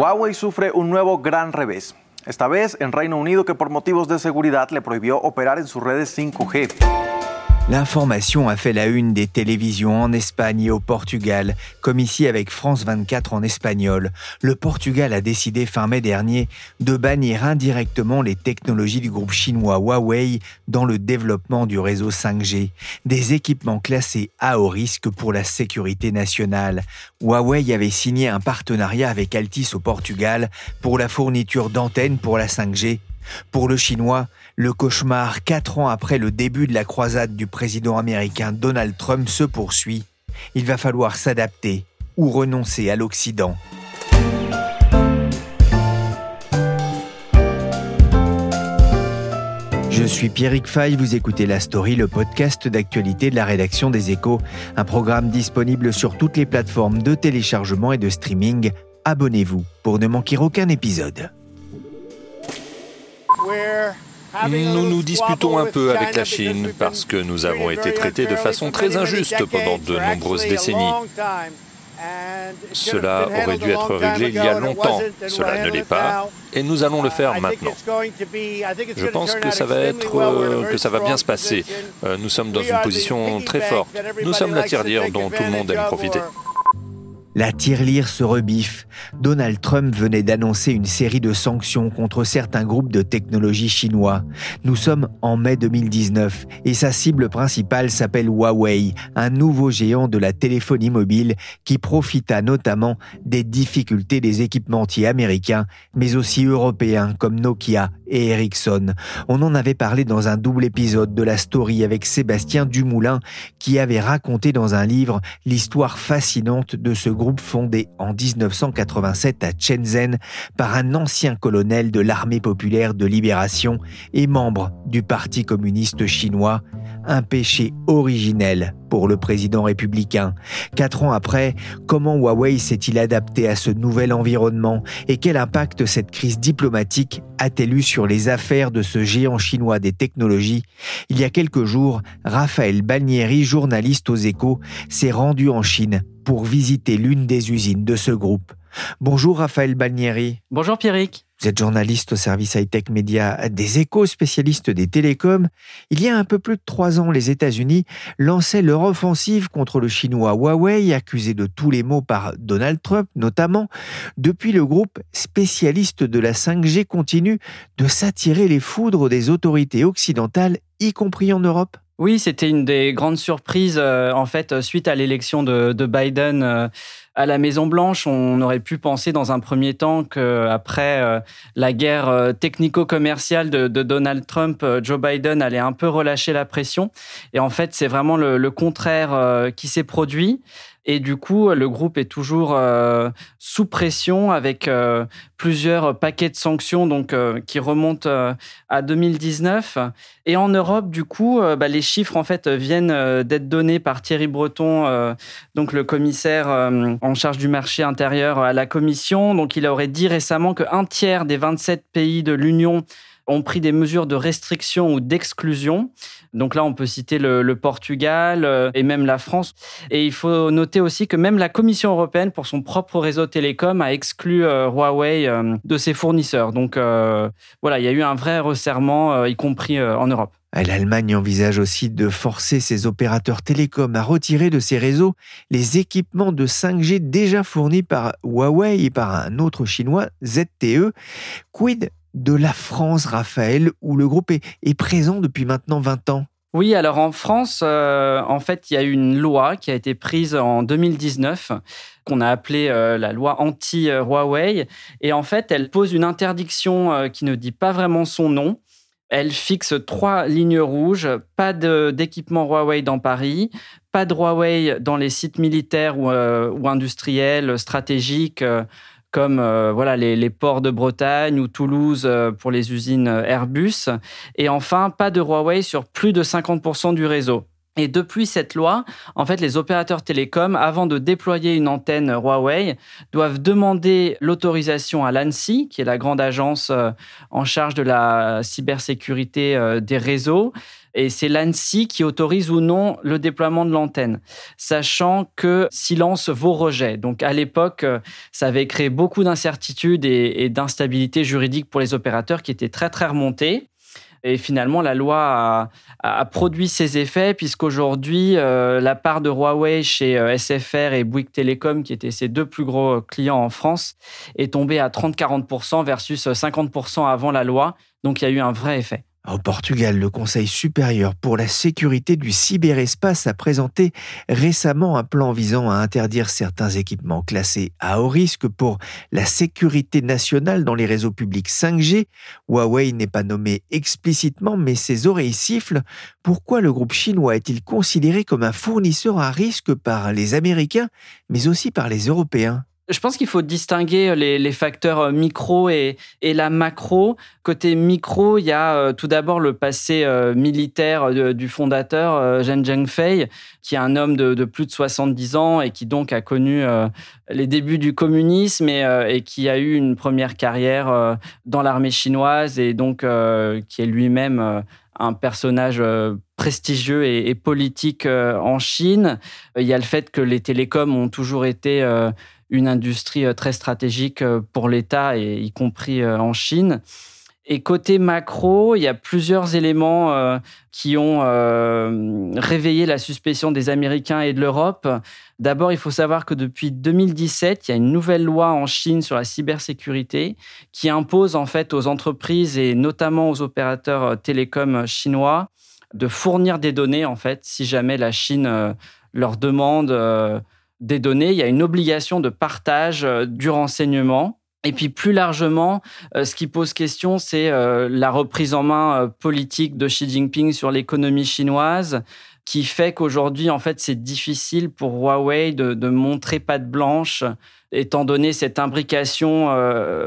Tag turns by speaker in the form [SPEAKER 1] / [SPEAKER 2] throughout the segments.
[SPEAKER 1] Huawei sufre un nuevo gran revés. Esta vez en Reino Unido que por motivos de seguridad le prohibió operar en sus redes 5G.
[SPEAKER 2] L'information a fait la une des télévisions en Espagne et au Portugal, comme ici avec France 24 en espagnol. Le Portugal a décidé fin mai dernier de bannir indirectement les technologies du groupe chinois Huawei dans le développement du réseau 5G, des équipements classés à haut risque pour la sécurité nationale. Huawei avait signé un partenariat avec Altis au Portugal pour la fourniture d'antennes pour la 5G. Pour le Chinois, le cauchemar, quatre ans après le début de la croisade du président américain Donald Trump, se poursuit. Il va falloir s'adapter ou renoncer à l'Occident. Je suis Pierrick Fay, vous écoutez La Story, le podcast d'actualité de la rédaction des Échos, un programme disponible sur toutes les plateformes de téléchargement et de streaming. Abonnez-vous pour ne manquer aucun épisode.
[SPEAKER 3] Nous nous disputons un peu avec la Chine parce que nous avons été traités de façon très injuste pendant de nombreuses décennies. Cela aurait dû être réglé il y a longtemps. Cela ne l'est pas. Et nous allons le faire maintenant. Je pense que ça va être, que ça va bien se passer. Euh, nous sommes dans une position très forte. Nous sommes la tirelire dont tout le monde aime profiter.
[SPEAKER 2] La tirelire se rebiffe. Donald Trump venait d'annoncer une série de sanctions contre certains groupes de technologie chinois. Nous sommes en mai 2019 et sa cible principale s'appelle Huawei, un nouveau géant de la téléphonie mobile qui profita notamment des difficultés des équipementiers américains, mais aussi européens comme Nokia et Ericsson. On en avait parlé dans un double épisode de la story avec Sébastien Dumoulin qui avait raconté dans un livre l'histoire fascinante de ce groupe fondé en 1987 à Shenzhen par un ancien colonel de l'armée populaire de libération et membre du Parti communiste chinois, un péché originel pour le président républicain. Quatre ans après, comment Huawei s'est-il adapté à ce nouvel environnement et quel impact cette crise diplomatique a-t-elle eu sur les affaires de ce géant chinois des technologies? Il y a quelques jours, Raphaël Balnieri, journaliste aux échos, s'est rendu en Chine pour visiter l'une des usines de ce groupe. Bonjour Raphaël Balnieri.
[SPEAKER 4] Bonjour Pierrick.
[SPEAKER 2] Vous êtes journaliste au service high-tech média des échos, spécialiste des télécoms. Il y a un peu plus de trois ans, les États-Unis lançaient leur offensive contre le chinois Huawei, accusé de tous les maux par Donald Trump notamment. Depuis, le groupe spécialiste de la 5G continue de s'attirer les foudres des autorités occidentales, y compris en Europe.
[SPEAKER 4] Oui, c'était une des grandes surprises, euh, en fait, suite à l'élection de, Biden euh, à la Maison Blanche. On aurait pu penser dans un premier temps qu'après euh, la guerre technico-commerciale de, Donald Trump, Joe Biden allait un peu relâcher la pression. Et en fait, c'est vraiment le contraire qui s'est produit. Et du coup, le groupe est toujours euh, sous pression avec euh, plusieurs paquets de sanctions donc, euh, qui remontent à 2019. Et en Europe, du coup, bah, les chiffres en fait viennent d'être donnés par Thierry Breton, donc le commissaire en charge du marché intérieur à la Commission. Donc, il aurait dit récemment qu'un tiers des 27 pays de l'Union ont pris des mesures de restriction ou d'exclusion. Donc là, on peut citer le, Portugal euh, et même la France. Et il faut noter aussi que même la Commission européenne, pour son propre réseau télécom, a exclu euh, Huawei euh, de ses fournisseurs. Donc voilà, il y a eu un vrai resserrement, y compris en Europe.
[SPEAKER 2] L'Allemagne envisage aussi de forcer ses opérateurs télécoms à retirer de ses réseaux les équipements de 5G déjà fournis par Huawei et par un autre chinois, ZTE. Quid de la France, Raphaël, où le groupe est, présent depuis maintenant 20 ans
[SPEAKER 4] oui, alors en France, euh, en fait, il y a une loi qui a été prise en 2019 qu'on a appelée euh, la loi anti-Huawei. Et en fait, elle pose une interdiction euh, qui ne dit pas vraiment son nom. Elle fixe trois lignes rouges, pas d'équipement Huawei dans Paris, pas de Huawei dans les sites militaires ou industriels stratégiques comme voilà les, les, ports de Bretagne ou Toulouse pour les usines Airbus. Et enfin, pas de Huawei sur plus de 50% du réseau. Et depuis cette loi, en fait, les opérateurs télécoms, avant de déployer une antenne Huawei, doivent demander l'autorisation à l'ANSI, qui est la grande agence euh, en charge de la cybersécurité euh, des réseaux. Et c'est l'ANSI qui autorise ou non le déploiement de l'antenne, sachant que silence vaut rejet. Donc à l'époque, euh, ça avait créé beaucoup d'incertitudes et, et d'instabilité juridique pour les opérateurs qui étaient très très remontés. Et finalement, la loi a, produit ses effets, puisqu'aujourd'hui, euh, la part de Huawei chez euh, SFR et Bouygues Telecom, qui étaient ses deux plus gros clients en France, est tombée à 30-40% versus 50% avant la loi. Donc il y a eu un vrai effet.
[SPEAKER 2] Au Portugal, le Conseil supérieur pour la sécurité du cyberespace a présenté récemment un plan visant à interdire certains équipements classés à haut risque pour la sécurité nationale dans les réseaux publics 5G. Huawei n'est pas nommé explicitement, mais ses oreilles sifflent. Pourquoi le groupe chinois est-il considéré comme un fournisseur à risque par les Américains, mais aussi par les Européens?
[SPEAKER 4] Je pense qu'il faut distinguer les, facteurs euh, micro et, la macro. Côté micro, il y a euh, tout d'abord le passé euh, militaire du fondateur, Zheng Zhengfei, qui est un homme de, plus de 70 ans et qui donc a connu les débuts du communisme et, qui a eu une première carrière dans l'armée chinoise et donc qui est lui-même un personnage prestigieux et, et politique en Chine. Il y a le fait que les télécoms ont toujours été une industrie euh, très stratégique euh, pour l'État, y compris euh, en Chine. Et côté macro, il y a plusieurs éléments qui ont réveillé la suspicion des Américains et de l'Europe. D'abord, il faut savoir que depuis 2017, il y a une nouvelle loi en Chine sur la cybersécurité qui impose en fait aux entreprises et notamment aux opérateurs télécoms chinois de fournir des données en fait si jamais la Chine leur demande des données, il y a une obligation de partage euh, du renseignement. Et puis plus largement, euh, ce qui pose question, c'est euh, la reprise en main politique de Xi Jinping sur l'économie chinoise, qui fait qu'aujourd'hui, en fait, c'est difficile pour Huawei de, montrer patte blanche, étant donné cette imbrication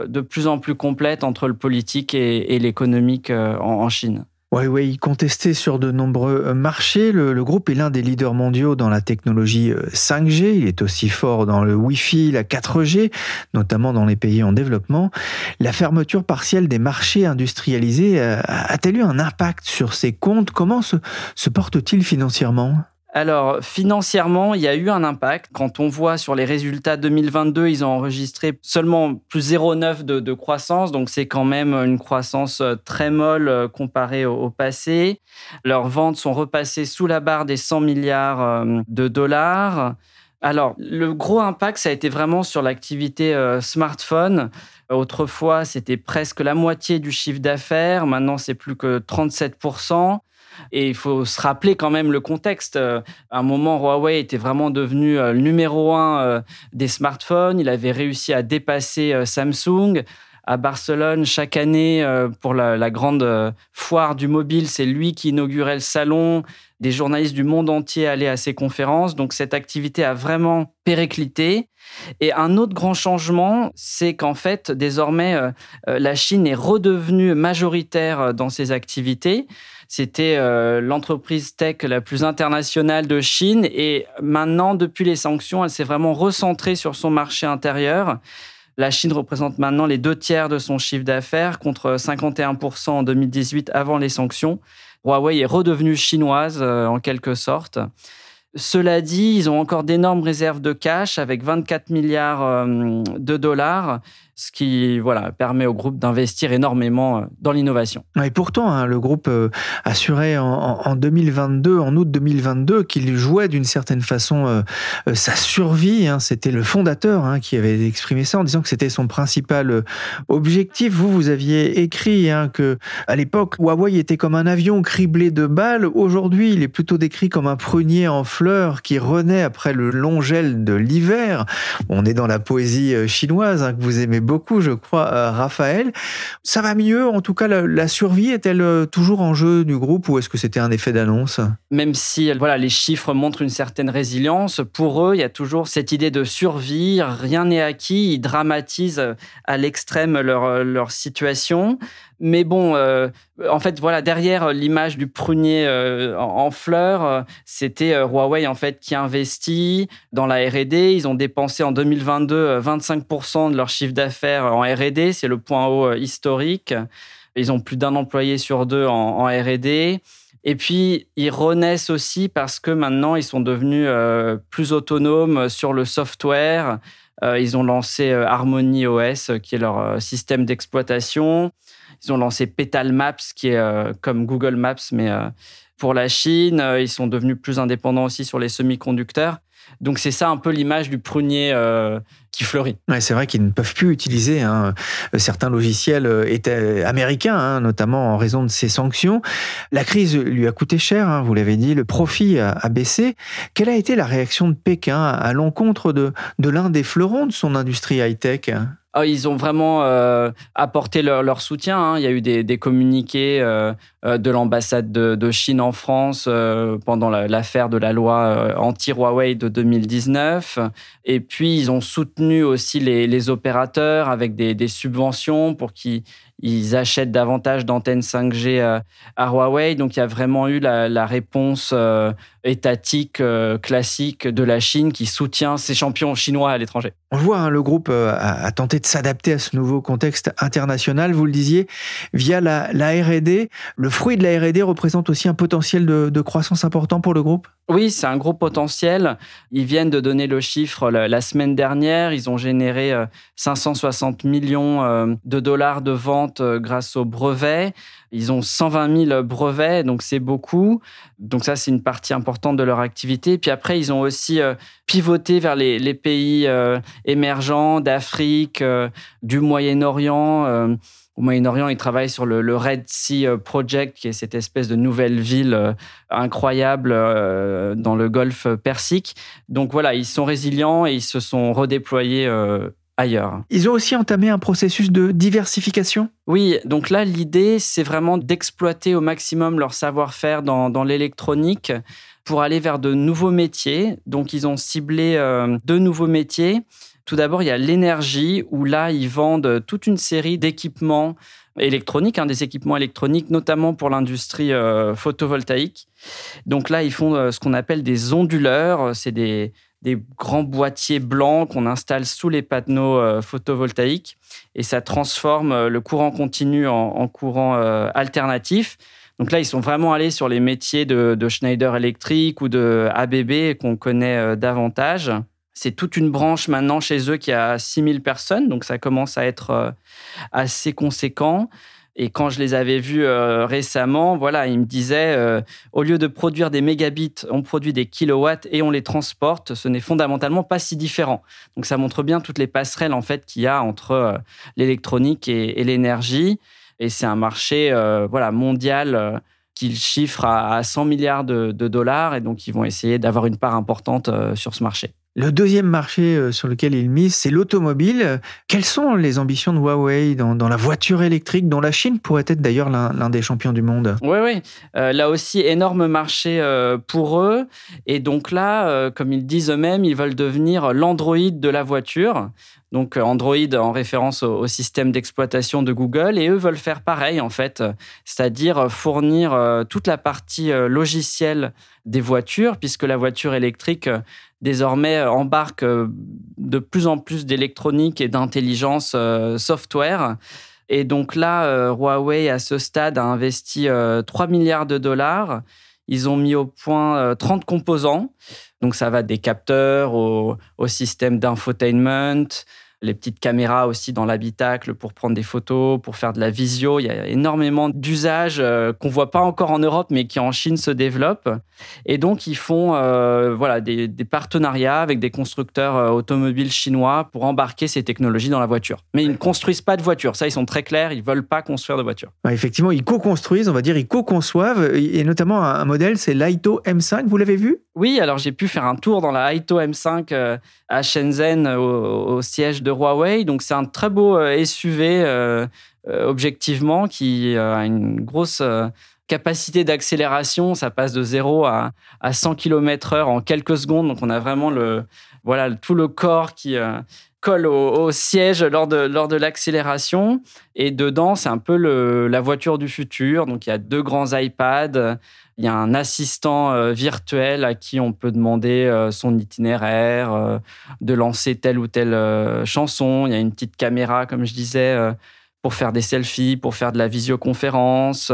[SPEAKER 4] de plus en plus complète entre le politique et, l'économique en Chine.
[SPEAKER 2] Huawei contesté sur de nombreux euh, marchés. Le, groupe est l'un des leaders mondiaux dans la technologie 5G. Euh, Il est aussi fort dans le Wi-Fi, la 4G, notamment dans les pays en développement. La fermeture partielle des marchés industrialisés euh, a-t-elle eu un impact sur ses comptes? Comment se, se porte-t-il financièrement?
[SPEAKER 4] Alors, financièrement, il y a eu un impact. Quand on voit sur les résultats 2022, ils ont enregistré seulement plus 0,9 de, croissance. Donc, c'est quand même une croissance euh, très molle euh, comparée au, passé. Leurs ventes sont repassées sous la barre des 100 milliards euh, de dollars. Alors, le gros impact, ça a été vraiment sur l'activité smartphone. Autrefois, c'était presque la moitié du chiffre d'affaires. Maintenant, c'est plus que 37 et il faut se rappeler quand même le contexte. Euh, à un moment, Huawei était vraiment devenu euh, le numéro un euh, des smartphones. Il avait réussi à dépasser Samsung. À Barcelone, chaque année, pour la, grande foire du mobile, c'est lui qui inaugurait le salon. Des journalistes du monde entier allaient à ses conférences. Donc cette activité a vraiment périclité. Et un autre grand changement, c'est qu'en fait, désormais, la Chine est redevenue majoritaire dans ses activités. C'était euh, l'entreprise tech la plus internationale de Chine. Et maintenant, depuis les sanctions, elle s'est vraiment recentrée sur son marché intérieur. La Chine représente maintenant les deux tiers de son chiffre d'affaires contre 51% en 2018 avant les sanctions. Huawei est redevenue chinoise euh, en quelque sorte. Cela dit, ils ont encore d'énormes réserves de cash avec 24 milliards euh, de dollars ce qui voilà, permet au groupe d'investir énormément euh, dans l'innovation.
[SPEAKER 2] Et pourtant, hein, le groupe euh, assurait en, 2022, en août 2022, qu'il jouait d'une certaine façon euh, sa survie. Hein. C'était le fondateur hein, qui avait exprimé ça en disant que c'était son principal objectif. Vous, vous aviez écrit que à l'époque, Huawei était comme un avion criblé de balles. Aujourd'hui, il est plutôt décrit comme un prunier en fleurs qui renaît après le long gel de l'hiver. On est dans la poésie chinoise que vous aimez beaucoup, je crois, Raphaël. Ça va mieux, en tout cas, la, survie est-elle toujours en jeu du groupe ou est-ce que c'était un effet d'annonce?
[SPEAKER 4] Même si voilà, les chiffres montrent une certaine résilience, pour eux, il y a toujours cette idée de survie, rien n'est acquis, ils dramatisent à l'extrême leur, leur situation. Mais bon, euh, en fait, voilà, derrière l'image du prunier euh, en, fleurs, euh, c'était Huawei en fait qui investit dans la R&D. Ils ont dépensé en 2022 25% de leur chiffre d'affaires en R&D. C'est le point haut historique. Ils ont plus d'un employé sur deux en, R&D. Et puis, ils renaissent aussi parce que maintenant, ils sont devenus plus autonomes sur le software. ils ont lancé Harmony OS, qui est leur système d'exploitation. Ils ont lancé Petal Maps, qui est euh, comme Google Maps, mais euh, pour la Chine. Euh, ils sont devenus plus indépendants aussi sur les semi-conducteurs. Donc c'est ça un peu l'image du prunier qui fleurit.
[SPEAKER 2] Ouais, c'est vrai qu'ils ne peuvent plus utiliser hein, certains logiciels étaient américains, hein, notamment en raison de ces sanctions. La crise lui a coûté cher, hein, vous l'avez dit, le profit a, baissé. Quelle a été la réaction de Pékin à l'encontre de, l'un des fleurons de son industrie high-tech?
[SPEAKER 4] Ils ont vraiment euh, apporté leur, soutien. Hein. Il y a eu des, communiqués euh, euh, de l'ambassade de, Chine en France pendant l'affaire de la loi anti-Huawei de 2019. Et puis, ils ont soutenu aussi les, opérateurs avec des, des subventions pour qu'ils ils achètent davantage d'antennes 5G euh, à Huawei. Donc il y a vraiment eu la, réponse étatique euh, classique de la Chine qui soutient ses champions chinois à l'étranger.
[SPEAKER 2] On le voit, hein, le groupe a, tenté de s'adapter à ce nouveau contexte international. Vous le disiez, via la, R&D. Le fruit de la R&D représente aussi un potentiel de croissance important pour le groupe?
[SPEAKER 4] Oui, c'est un gros potentiel. Ils viennent de donner le chiffre la, semaine dernière. Ils ont généré 560 euh, millions euh, de dollars de ventes euh, grâce aux brevets. Ils ont 120 000 brevets, donc c'est beaucoup. Donc ça, c'est une partie importante de leur activité. Puis après, ils ont aussi pivoté vers les, pays émergents d'Afrique, du Moyen-Orient au Moyen-Orient, ils travaillent sur le, Red Sea euh, Project, qui est cette espèce de nouvelle ville euh, incroyable euh, dans le golfe Persique. Donc voilà, ils sont résilients et ils se sont redéployés ailleurs.
[SPEAKER 2] Ils ont aussi entamé un processus de diversification?
[SPEAKER 4] Oui, donc là, l'idée, c'est vraiment d'exploiter au maximum leur savoir-faire dans, dans l'électronique pour aller vers de nouveaux métiers. Donc ils ont ciblé deux nouveaux métiers. Tout d'abord, il y a l'énergie, où là, ils vendent toute une série d'équipements électroniques, hein, des équipements électroniques, notamment pour l'industrie euh, photovoltaïque. Donc là, ils font euh, ce qu'on appelle des onduleurs. C'est des, grands boîtiers blancs qu'on installe sous les panneaux euh, photovoltaïques et ça transforme le courant continu en, courant alternatif. Donc là, ils sont vraiment allés sur les métiers de, de Schneider Electric ou de ABB qu'on connaît davantage. C'est toute une branche maintenant chez eux qui a 6000 personnes, donc ça commence à être euh, assez conséquent. Et quand je les avais vus euh, récemment, voilà, ils me disaient, euh, au lieu de produire des mégabits, on produit des kilowatts et on les transporte. Ce n'est fondamentalement pas si différent. Donc ça montre bien toutes les passerelles en fait qu'il y a entre l'électronique et, l'énergie. Et c'est un marché, voilà, mondial qu'ils chiffrent à, 100 milliards de, de, dollars. Et donc ils vont essayer d'avoir une part importante sur ce marché.
[SPEAKER 2] Le deuxième marché euh, sur lequel il mise, c'est l'automobile. Quelles sont les ambitions de Huawei dans, la voiture électrique, dont la Chine pourrait être d'ailleurs l'un des champions du monde?
[SPEAKER 4] Oui, oui. Euh, là aussi, énorme marché euh, pour eux. Et donc là, comme ils disent eux-mêmes, ils veulent devenir l'Android de la voiture. Donc Android en référence au, système d'exploitation de Google. Et eux veulent faire pareil, en fait, c'est-à-dire fournir toute la partie logicielle des voitures, puisque la voiture électrique désormais euh, embarque euh, de plus en plus d'électronique et d'intelligence euh, software. Et donc là, Huawei, à ce stade, a investi 3 milliards de dollars. Ils ont mis au point 30 composants. Donc ça va des capteurs au, au système d'infotainment, les petites caméras aussi dans l'habitacle pour prendre des photos, pour faire de la visio. Il y a énormément d'usages euh, qu'on voit pas encore en Europe, mais qui en Chine se développent. Et donc, ils font euh, voilà, des, partenariats avec des constructeurs euh, automobiles chinois pour embarquer ces technologies dans la voiture. Mais ils ne construisent pas de voitures. Ça, ils sont très clairs. Ils veulent pas construire de voitures.
[SPEAKER 2] effectivement, ils co-construisent, on va dire, ils co-conçoivent. Et notamment, un modèle, c'est l'Aito M5. Vous l'avez vu?
[SPEAKER 4] Oui, alors j'ai pu faire un tour dans la Aito M5 à Shenzhen, au siège de Huawei. Donc c'est un très beau SUV objectivement qui a une grosse capacité d'accélération. Ça passe de 0 à, 100 km/h en quelques secondes. Donc on a vraiment le voilà tout le corps qui colle au, siège lors de, lors de l'accélération. Et dedans, c'est un peu la voiture du futur. Donc, il y a deux grands iPads. Il y a un assistant euh, virtuel à qui on peut demander euh, son itinéraire, euh, de lancer telle ou telle chanson. Il y a une petite caméra, comme je disais, pour faire des selfies, pour faire de la visioconférence.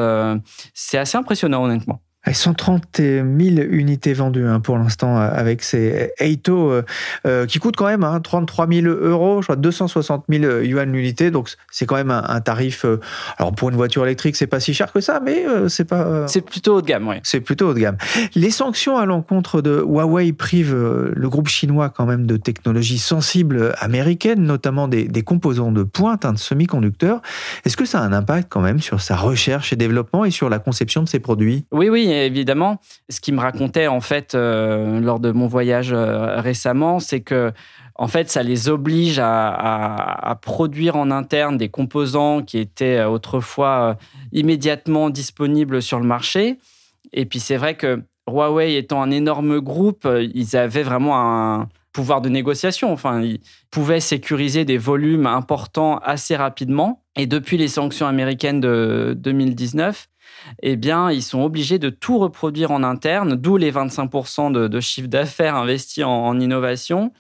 [SPEAKER 4] c'est assez impressionnant, honnêtement.
[SPEAKER 2] 130 000 unités vendues hein, pour l'instant euh, avec ces Eito euh, euh, qui coûtent quand même 33 hein, 000 euros, je crois 260 000 yuan l'unité. Donc c'est quand même un, tarif. alors pour une voiture électrique, c'est pas si cher que ça, mais c'est pas.
[SPEAKER 4] c'est plutôt haut de gamme, oui.
[SPEAKER 2] C'est plutôt haut de gamme. Les sanctions à l'encontre de Huawei privent le groupe chinois quand même de technologies sensibles américaines, notamment des, composants de pointe, hein, de semi-conducteurs. Est-ce que ça a un impact quand même sur sa recherche et développement et sur la conception de ses produits?
[SPEAKER 4] Oui, oui évidemment. Ce qui me racontait en fait euh, lors de mon voyage euh, récemment, c'est que en fait, ça les oblige à, produire en interne des composants qui étaient euh, autrefois immédiatement disponibles sur le marché. Et puis c'est vrai que Huawei étant un énorme groupe, ils avaient vraiment un pouvoir de négociation. Enfin, ils pouvaient sécuriser des volumes importants assez rapidement. Et depuis les sanctions américaines de 2019, eh bien, ils sont obligés de tout reproduire en interne, d'où les 25% de, chiffre d'affaires investis en, innovation.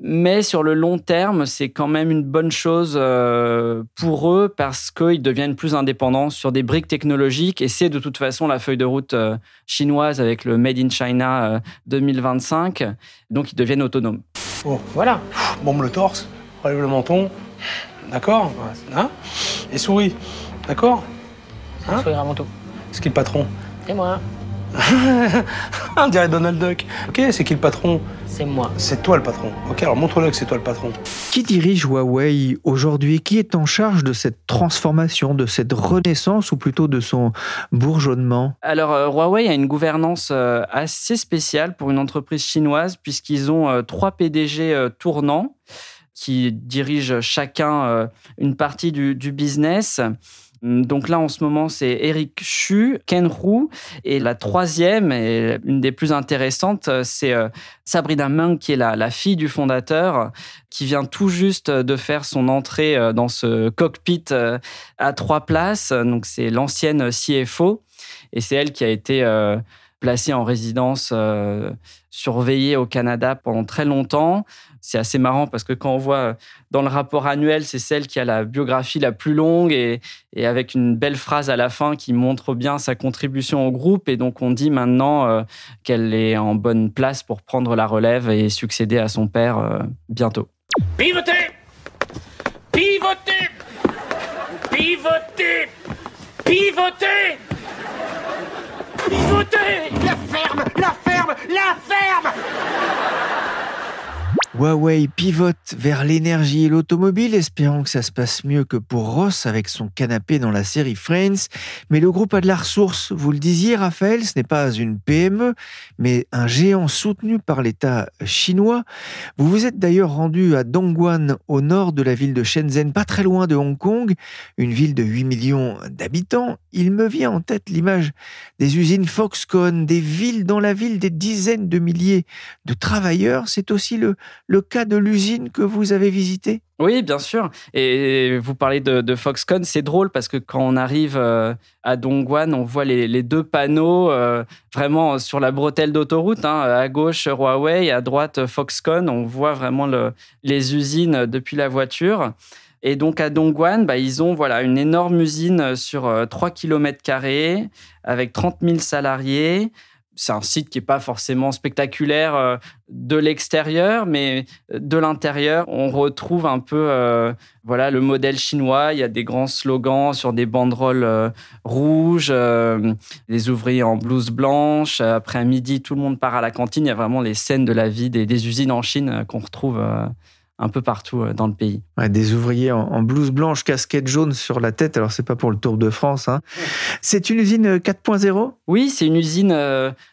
[SPEAKER 4] Mais sur le long terme, c'est quand même une bonne chose euh, pour eux parce qu'ils deviennent plus indépendants sur des briques technologiques et c'est de toute façon la feuille de route euh, chinoise avec le Made in China 2025. Euh, Donc ils deviennent autonomes.
[SPEAKER 5] Bon, voilà. Bombe le torse, relève le menton. D'accord? Hein? Et souris. D'accord?
[SPEAKER 6] Hein Sourire avant tout.
[SPEAKER 5] C'est qui le patron
[SPEAKER 6] C'est moi.
[SPEAKER 5] On dirait Donald Duck. Ok, c'est qui le patron
[SPEAKER 6] C'est moi.
[SPEAKER 5] C'est toi le patron. Ok, alors montre-le que c'est toi le patron.
[SPEAKER 2] Qui dirige Huawei aujourd'hui? Qui est en charge de cette transformation, de cette renaissance ou plutôt de son bourgeonnement?
[SPEAKER 4] Alors euh, Huawei a une gouvernance euh, assez spéciale pour une entreprise chinoise puisqu'ils ont euh, trois PDG tournants qui dirigent chacun une partie du, du business. Hum, donc là, en ce moment, c'est Eric Chu, Ken Hu. Et la troisième, et une des plus intéressantes, c'est euh, Sabrina Meng, qui est la, fille du fondateur, qui vient tout juste de faire son entrée euh, dans ce cockpit euh, à trois places. Donc c'est l'ancienne CFO. Et c'est elle qui a été placée en résidence surveillée au Canada pendant très longtemps. C'est assez marrant parce que quand on voit euh, dans le rapport annuel, c'est celle qui a la biographie la plus longue et, avec une belle phrase à la fin qui montre bien sa contribution au groupe. Et donc on dit maintenant euh, qu'elle est en bonne place pour prendre la relève et succéder à son père euh, bientôt.
[SPEAKER 7] Pivotez! Pivotez! Pivotez! Pivotez! Pivotez!
[SPEAKER 8] La ferme La ferme La ferme
[SPEAKER 2] Huawei pivote vers l'énergie et l'automobile, espérant que ça se passe mieux que pour Ross avec son canapé dans la série Friends. Mais le groupe a de la ressource. Vous le disiez, Raphaël, ce n'est pas une PME, mais un géant soutenu par l'État chinois. Vous vous êtes d'ailleurs rendu à Dongguan, au nord de la ville de Shenzhen, pas très loin de Hong Kong, une ville de 8 millions d'habitants. Il me vient en tête l'image des usines Foxconn, des villes dans la ville, des dizaines de milliers de travailleurs. C'est aussi le le cas de l'usine que vous avez visitée?
[SPEAKER 4] Oui, bien sûr. Et vous parlez de, Foxconn, c'est drôle parce que quand on arrive euh, à Dongguan, on voit les, deux panneaux euh, vraiment sur la bretelle d'autoroute. Hein. à gauche, Huawei, à droite, Foxconn. On voit vraiment les usines depuis la voiture. Et donc à Dongguan, bah, ils ont voilà, une énorme usine sur 3 euh, km avec 30 000 salariés c'est un site qui n'est pas forcément spectaculaire euh, de l'extérieur, mais de l'intérieur, on retrouve un peu euh, voilà le modèle chinois. Il y a des grands slogans sur des banderoles euh, rouges, des ouvriers en blouse blanche. Après midi, tout le monde part à la cantine. Il y a vraiment les scènes de la vie des, usines en Chine qu'on retrouve un peu partout dans le pays.
[SPEAKER 2] des ouvriers en, blouse blanche, casquette jaune sur la tête. Alors c'est pas pour le Tour de France. Hein. C'est une usine 4.0
[SPEAKER 4] Oui, c'est une usine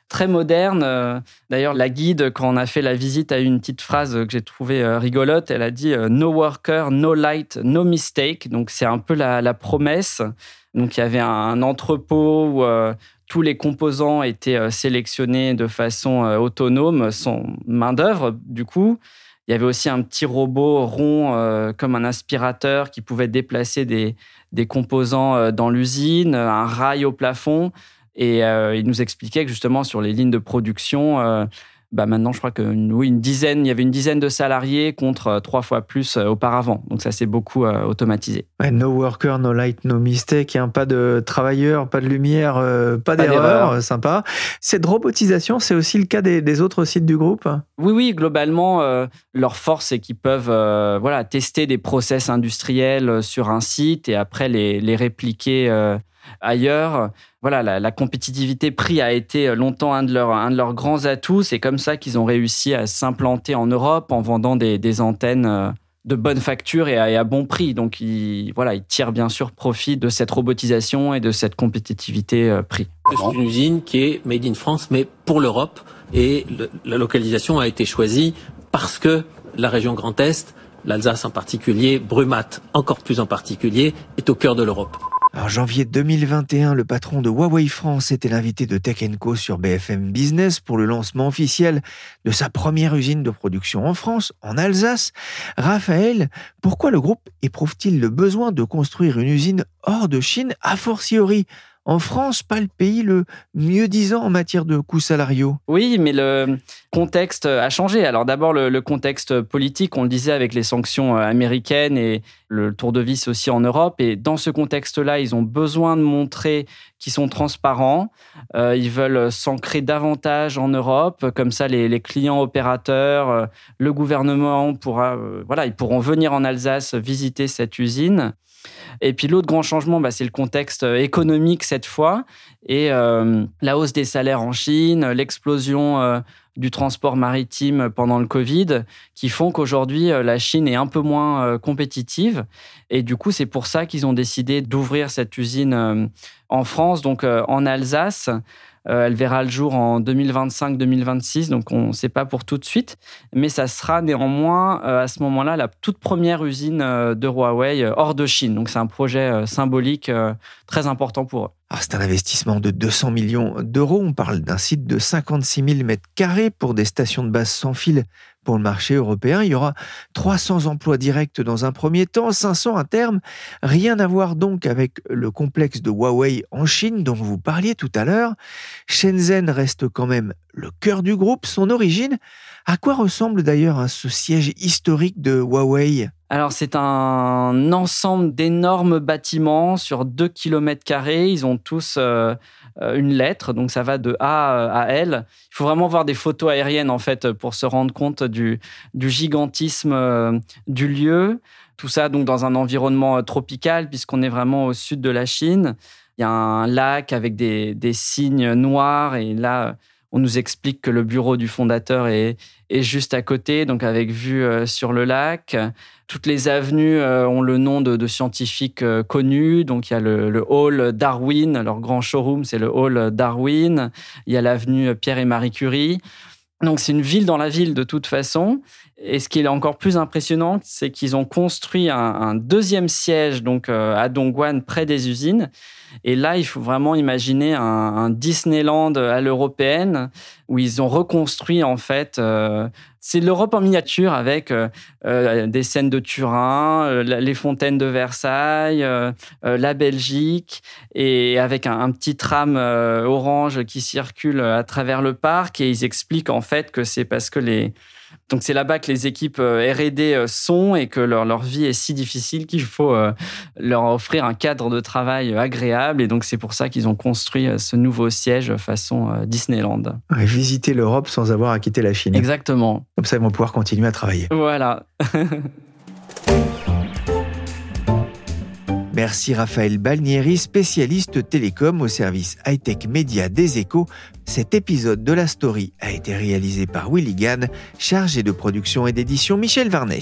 [SPEAKER 4] très moderne. D'ailleurs, la guide, quand on a fait la visite, a eu une petite phrase que j'ai trouvée rigolote. Elle a dit No worker, no light, no mistake. Donc c'est un peu la, la promesse. Donc il y avait un entrepôt où tous les composants étaient euh, sélectionnés de façon euh, autonome, sans main-d'œuvre, du coup. Il y avait aussi un petit robot rond euh, comme un aspirateur qui pouvait déplacer des, des composants dans l'usine, un rail au plafond. Et il nous expliquait que justement sur les lignes de production, bah maintenant, je crois que oui, une dizaine, il y avait une dizaine de salariés contre euh, trois fois plus euh, auparavant. Donc ça s'est beaucoup euh, automatisé.
[SPEAKER 2] no worker, no light, no mistake. Hein, pas de travailleurs, pas de lumière, pas, d'erreur. Sympa. Cette robotisation, c'est aussi le cas des, autres sites du groupe?
[SPEAKER 4] Oui, oui. Globalement, leur force, c'est qu'ils peuvent voilà, tester des process industriels sur un site et après les, les répliquer ailleurs. Voilà, la, compétitivité prix a été longtemps un de, leurs, un de leurs grands atouts. C'est comme ça qu'ils ont réussi à s'implanter en Europe en vendant des, antennes euh, de bonne facture et à, bon prix. Donc, ils, voilà, ils tirent bien sûr profit de cette robotisation et de cette compétitivité euh, prix.
[SPEAKER 9] C'est une usine qui est made in France, mais pour l'Europe. Et la localisation a été choisie parce que la région Grand Est, l'Alsace en particulier, Brumat encore plus en particulier, est au cœur de l'Europe.
[SPEAKER 2] En janvier 2021, le patron de Huawei France était l'invité de Tech Co sur BFM Business pour le lancement officiel de sa première usine de production en France, en Alsace. Raphaël, pourquoi le groupe éprouve-t-il le besoin de construire une usine hors de Chine, a fortiori? En France, pas le pays le mieux disant en matière de coûts salariaux.
[SPEAKER 4] Oui, mais le contexte a changé. Alors d'abord, le, contexte politique, on le disait avec les sanctions euh, américaines et le tour de vis aussi en Europe. Et dans ce contexte-là, ils ont besoin de montrer qu'ils sont transparents. Euh, ils veulent s'ancrer davantage en Europe. Comme ça, les, clients opérateurs, euh, le gouvernement pourra, voilà, ils pourront venir en Alsace visiter cette usine. Et puis l'autre grand changement, bah, c'est le contexte euh, économique cette fois et euh, la hausse des salaires en Chine, l'explosion euh, du transport maritime pendant le Covid, qui font qu'aujourd'hui la Chine est un peu moins compétitive. Et du coup, c'est pour ça qu'ils ont décidé d'ouvrir cette usine en France, donc en Alsace. Euh, elle verra le jour en 2025-2026, donc on ne sait pas pour tout de suite. Mais ça sera néanmoins euh, à ce moment-là la toute première usine euh, de Huawei hors de Chine. Donc c'est un projet symbolique très important pour eux.
[SPEAKER 2] Ah, c'est un investissement de 200 millions d'euros. On parle d'un site de 56 000 mètres carrés pour des stations de base sans fil pour le marché européen. Il y aura 300 emplois directs dans un premier temps, 500 à terme. Rien à voir donc avec le complexe de Huawei en Chine dont vous parliez tout à l'heure. Shenzhen reste quand même le cœur du groupe, son origine. À quoi ressemble d'ailleurs ce siège historique de Huawei?
[SPEAKER 4] Alors, c'est un ensemble d'énormes bâtiments sur 2 km. Ils ont tous euh, euh, une lettre, donc ça va de A à L. Il faut vraiment voir des photos aériennes, en fait, pour se rendre compte du, gigantisme euh, du lieu. Tout ça, donc, dans un environnement tropical, puisqu'on est vraiment au sud de la Chine. Il y a un lac avec des, des signes noirs, et là, on nous explique que le bureau du fondateur est, juste à côté, donc avec vue euh, sur le lac. Toutes les avenues euh, ont le nom de, scientifiques euh, connus. Donc il y a le, hall Darwin, leur grand showroom, c'est le hall Darwin. Il y a l'avenue Pierre et Marie Curie. Donc c'est une ville dans la ville de toute façon. Et ce qui est encore plus impressionnant, c'est qu'ils ont construit un, deuxième siège donc à Dongguan près des usines. Et là, il faut vraiment imaginer un, Disneyland à l'européenne où ils ont reconstruit en fait. Euh, c'est l'Europe en miniature avec euh, euh, des scènes de Turin, les fontaines de Versailles, la Belgique, et avec un, un petit tram orange qui circule à travers le parc. Et ils expliquent en fait que c'est parce que les donc c'est là-bas que les équipes euh, R&D euh, sont et que leur, leur vie est si difficile qu'il faut euh, leur offrir un cadre de travail agréable. Et donc c'est pour ça qu'ils ont construit ce nouveau siège façon Disneyland.
[SPEAKER 2] visiter l'Europe sans avoir à quitter la Chine.
[SPEAKER 4] Exactement.
[SPEAKER 2] Comme ça ils vont pouvoir continuer à travailler.
[SPEAKER 4] Voilà.
[SPEAKER 2] Merci Raphaël Balnieri, spécialiste télécom au service high-tech média des échos. Cet épisode de la story a été réalisé par Willy Gann, chargé de production et d'édition Michel Varnet.